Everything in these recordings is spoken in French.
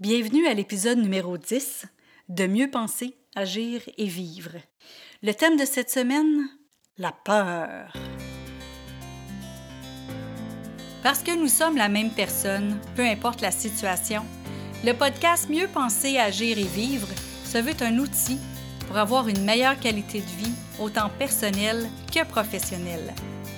Bienvenue à l'épisode numéro 10 de Mieux penser, agir et vivre. Le thème de cette semaine, la peur. Parce que nous sommes la même personne, peu importe la situation, le podcast Mieux penser, agir et vivre se veut un outil pour avoir une meilleure qualité de vie, autant personnelle que professionnelle.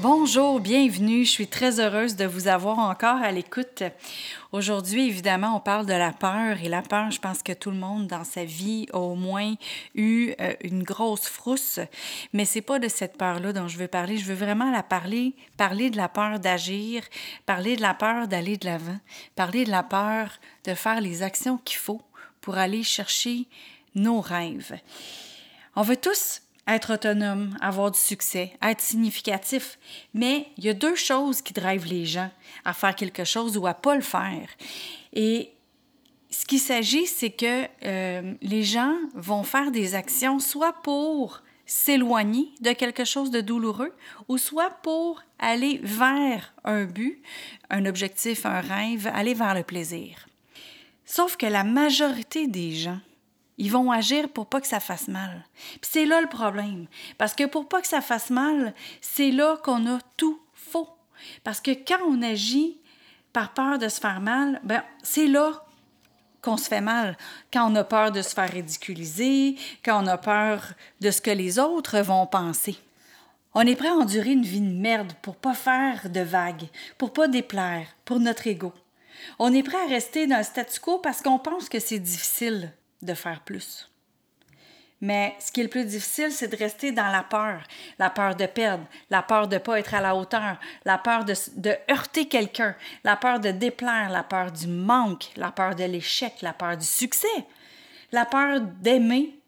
Bonjour, bienvenue. Je suis très heureuse de vous avoir encore à l'écoute. Aujourd'hui, évidemment, on parle de la peur et la peur, je pense que tout le monde dans sa vie a au moins eu euh, une grosse frousse, mais c'est pas de cette peur-là dont je veux parler. Je veux vraiment la parler, parler de la peur d'agir, parler de la peur d'aller de l'avant, parler de la peur de faire les actions qu'il faut pour aller chercher nos rêves. On veut tous être autonome, avoir du succès, être significatif. Mais il y a deux choses qui drivent les gens à faire quelque chose ou à pas le faire. Et ce qu'il s'agit, c'est que euh, les gens vont faire des actions soit pour s'éloigner de quelque chose de douloureux ou soit pour aller vers un but, un objectif, un rêve, aller vers le plaisir. Sauf que la majorité des gens ils vont agir pour pas que ça fasse mal. Puis c'est là le problème. Parce que pour pas que ça fasse mal, c'est là qu'on a tout faux. Parce que quand on agit par peur de se faire mal, ben c'est là qu'on se fait mal. Quand on a peur de se faire ridiculiser, quand on a peur de ce que les autres vont penser. On est prêt à endurer une vie de merde pour pas faire de vagues, pour pas déplaire, pour notre ego. On est prêt à rester dans le statu quo parce qu'on pense que c'est difficile de faire plus. Mais ce qui est le plus difficile, c'est de rester dans la peur. La peur de perdre, la peur de ne pas être à la hauteur, la peur de, de heurter quelqu'un, la peur de déplaire, la peur du manque, la peur de l'échec, la peur du succès, la peur d'aimer,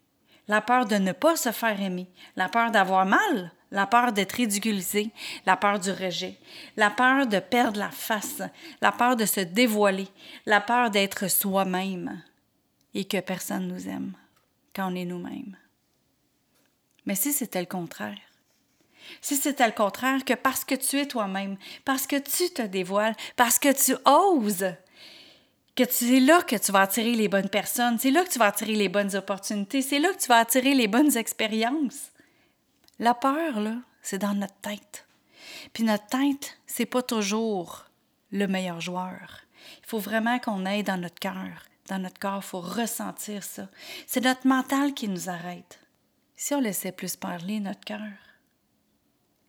la peur de ne pas se faire aimer, la peur d'avoir mal, la peur d'être ridiculisé, la peur du rejet, la peur de perdre la face, la peur de se dévoiler, la peur d'être soi-même et que personne nous aime quand on est nous-mêmes. Mais si c'était le contraire, si c'était le contraire, que parce que tu es toi-même, parce que tu te dévoiles, parce que tu oses, que c'est là que tu vas attirer les bonnes personnes, c'est là que tu vas attirer les bonnes opportunités, c'est là que tu vas attirer les bonnes expériences. La peur, là, c'est dans notre tête. Puis notre tête, c'est pas toujours le meilleur joueur. Il faut vraiment qu'on aille dans notre cœur, dans notre corps, il faut ressentir ça. C'est notre mental qui nous arrête. Si on laissait plus parler notre cœur,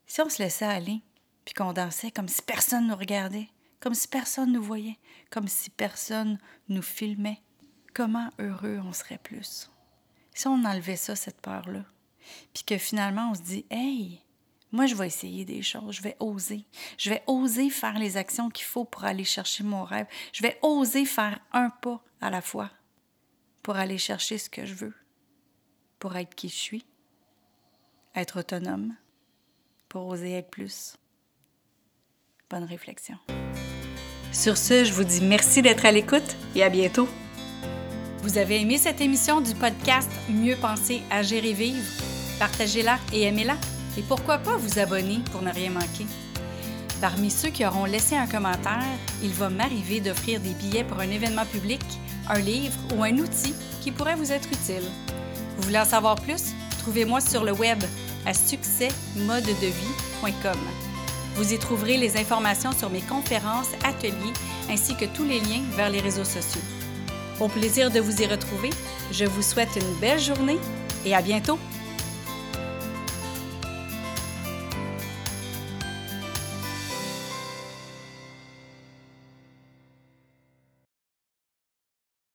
si on se laissait aller, puis qu'on dansait comme si personne nous regardait, comme si personne nous voyait, comme si personne nous filmait, comment heureux on serait plus? Si on enlevait ça, cette peur-là, puis que finalement on se dit, hey, moi, je vais essayer des choses, je vais oser. Je vais oser faire les actions qu'il faut pour aller chercher mon rêve. Je vais oser faire un pas à la fois pour aller chercher ce que je veux, pour être qui je suis, être autonome, pour oser être plus. Bonne réflexion. Sur ce, je vous dis merci d'être à l'écoute et à bientôt. Vous avez aimé cette émission du podcast Mieux penser, agir et vivre? Partagez-la et aimez-la. Et pourquoi pas vous abonner pour ne rien manquer? Parmi ceux qui auront laissé un commentaire, il va m'arriver d'offrir des billets pour un événement public, un livre ou un outil qui pourrait vous être utile. Vous voulez en savoir plus? Trouvez-moi sur le web à succèsmodedevie.com. Vous y trouverez les informations sur mes conférences, ateliers ainsi que tous les liens vers les réseaux sociaux. Au plaisir de vous y retrouver, je vous souhaite une belle journée et à bientôt!